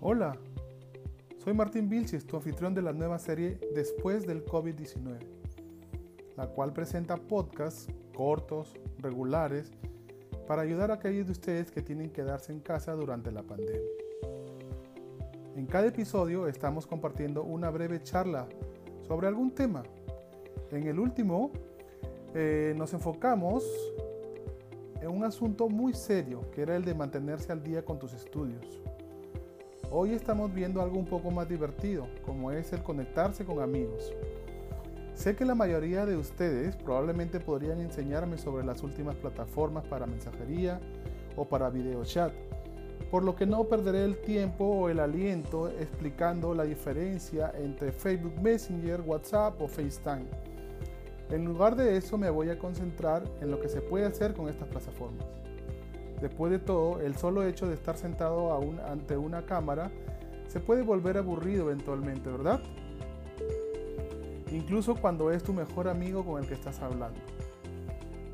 Hola, soy Martín Vilches, tu anfitrión de la nueva serie Después del COVID-19, la cual presenta podcasts cortos, regulares, para ayudar a aquellos de ustedes que tienen que quedarse en casa durante la pandemia. En cada episodio estamos compartiendo una breve charla sobre algún tema. En el último eh, nos enfocamos en un asunto muy serio, que era el de mantenerse al día con tus estudios. Hoy estamos viendo algo un poco más divertido, como es el conectarse con amigos. Sé que la mayoría de ustedes probablemente podrían enseñarme sobre las últimas plataformas para mensajería o para video chat, por lo que no perderé el tiempo o el aliento explicando la diferencia entre Facebook Messenger, WhatsApp o FaceTime. En lugar de eso me voy a concentrar en lo que se puede hacer con estas plataformas. Después de todo, el solo hecho de estar sentado ante una cámara se puede volver aburrido eventualmente, ¿verdad? Incluso cuando es tu mejor amigo con el que estás hablando.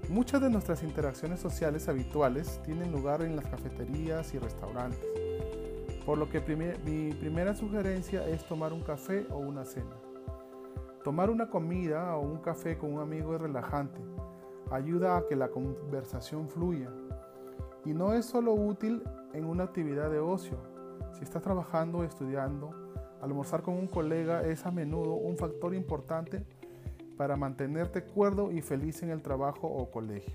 Muchas de nuestras interacciones sociales habituales tienen lugar en las cafeterías y restaurantes, por lo que mi primera sugerencia es tomar un café o una cena. Tomar una comida o un café con un amigo es relajante, ayuda a que la conversación fluya y no es solo útil en una actividad de ocio. Si estás trabajando o estudiando, almorzar con un colega es a menudo un factor importante para mantenerte cuerdo y feliz en el trabajo o colegio.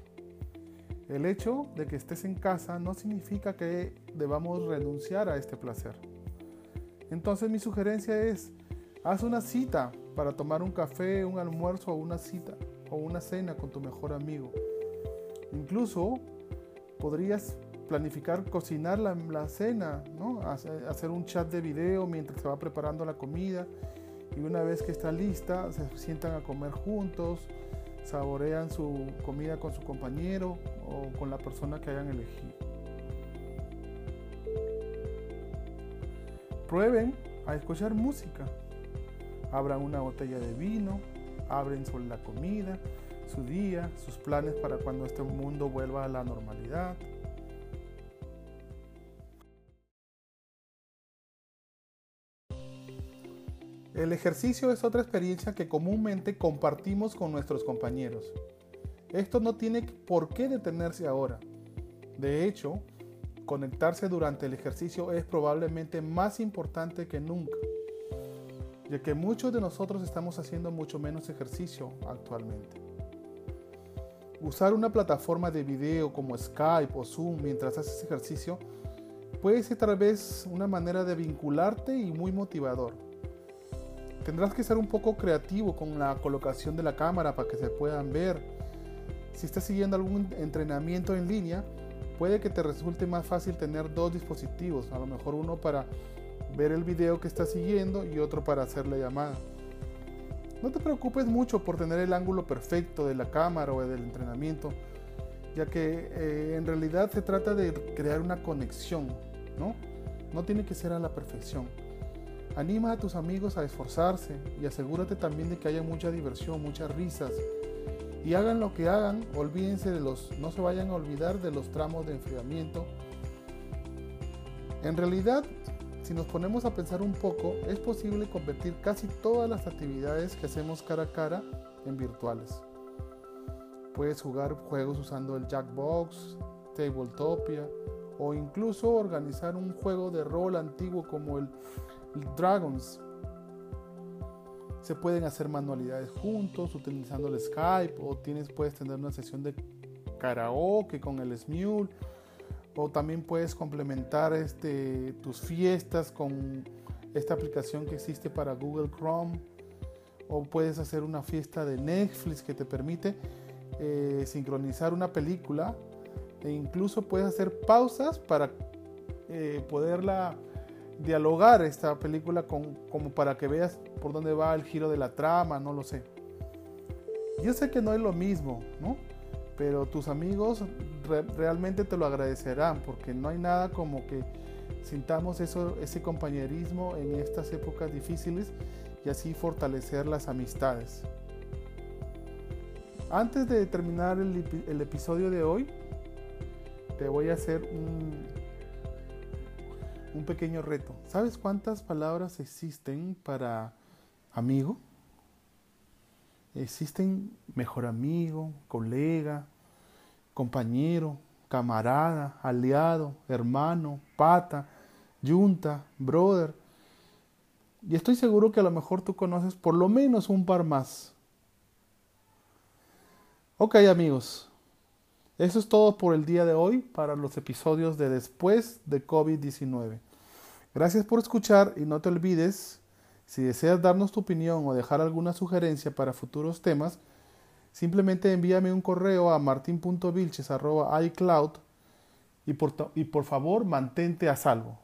El hecho de que estés en casa no significa que debamos renunciar a este placer. Entonces mi sugerencia es, haz una cita para tomar un café, un almuerzo una cita o una cena con tu mejor amigo. Incluso podrías planificar cocinar la, cena, ¿no? hacer un chat de video mientras se va preparando la comida y una vez que está lista se sientan a comer juntos, saborean su comida con su compañero o con la persona que hayan elegido. Prueben a escuchar música. Abran una botella de vino, abren sobre la comida, su día, sus planes para cuando este mundo vuelva a la normalidad. El ejercicio es otra experiencia que comúnmente compartimos con nuestros compañeros. Esto no tiene por qué detenerse ahora. De hecho, conectarse durante el ejercicio es probablemente más importante que nunca, ya que muchos de nosotros estamos haciendo mucho menos ejercicio actualmente. Usar una plataforma de video como Skype o Zoom mientras haces ejercicio puede ser tal vez una manera de vincularte y muy motivador. Tendrás que ser un poco creativo con la colocación de la cámara para que se puedan ver. Si estás siguiendo algún entrenamiento en línea, puede que te resulte más fácil tener dos dispositivos, a lo mejor uno para ver el video que estás siguiendo y otro para hacer la llamada. No te preocupes mucho por tener el ángulo perfecto de la cámara o del entrenamiento, ya que eh, en realidad se trata de crear una conexión, ¿no? No tiene que ser a la perfección. Anima a tus amigos a esforzarse y asegúrate también de que haya mucha diversión, muchas risas. Y hagan lo que hagan, olvídense de los, no se vayan a olvidar de los tramos de enfriamiento. En realidad, si nos ponemos a pensar un poco, es posible convertir casi todas las actividades que hacemos cara a cara en virtuales. Puedes jugar juegos usando el Jackbox, Tabletopia o incluso organizar un juego de rol antiguo como el, Dragons. Se pueden hacer manualidades juntos utilizando el Skype o tienes, puedes tener una sesión de karaoke con el Smule o también puedes complementar este, tus fiestas con esta aplicación que existe para Google Chrome. O puedes hacer una fiesta de Netflix que te permite eh, sincronizar una película. E incluso puedes hacer pausas para eh, poderla dialogar esta película con, como para que veas por dónde va el giro de la trama, no lo sé. Yo sé que no es lo mismo, ¿no? Pero tus amigos realmente te lo agradecerán porque no hay nada como que sintamos ese compañerismo en estas épocas difíciles y así fortalecer las amistades. Antes de terminar el, el episodio de hoy, te voy a hacer un, un pequeño reto. ¿Sabes cuántas palabras existen para amigo? Existen mejor amigo, colega, compañero, camarada, aliado, hermano, pata, yunta, brother. Y estoy seguro que a lo mejor tú conoces por lo menos un par más. Ok amigos, eso es todo por el día de hoy para los episodios de después de COVID-19. Gracias por escuchar y no te olvides, si deseas darnos tu opinión o dejar alguna sugerencia para futuros temas, simplemente envíame un correo a martin.vilches.icloud y por, y por favor mantente a salvo.